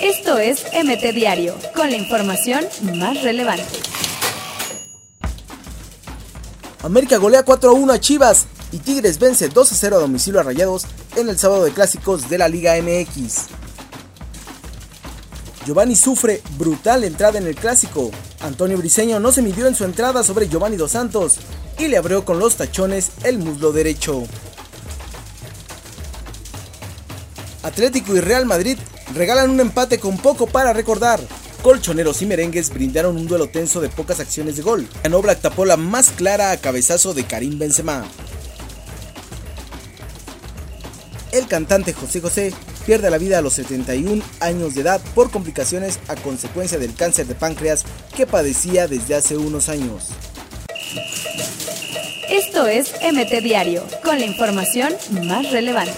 Esto es MT Diario, con la información más relevante. América golea 4 a 1 a Chivas y Tigres vence 2 a 0 a domicilio a Rayados en el sábado de clásicos de la Liga MX. Giovanni sufre brutal entrada en el clásico. Antonio Briseño no se midió en su entrada sobre Giovanni Dos Santos y le abrió con los tachones el muslo derecho. Atlético y Real Madrid regalan un empate con poco para recordar. Colchoneros y merengues brindaron un duelo tenso de pocas acciones de gol. Canobla tapó la más clara a cabezazo de Karim Benzema. El cantante José José pierde la vida a los 71 años de edad por complicaciones a consecuencia del cáncer de páncreas que padecía desde hace unos años. Esto es MT Diario, con la información más relevante.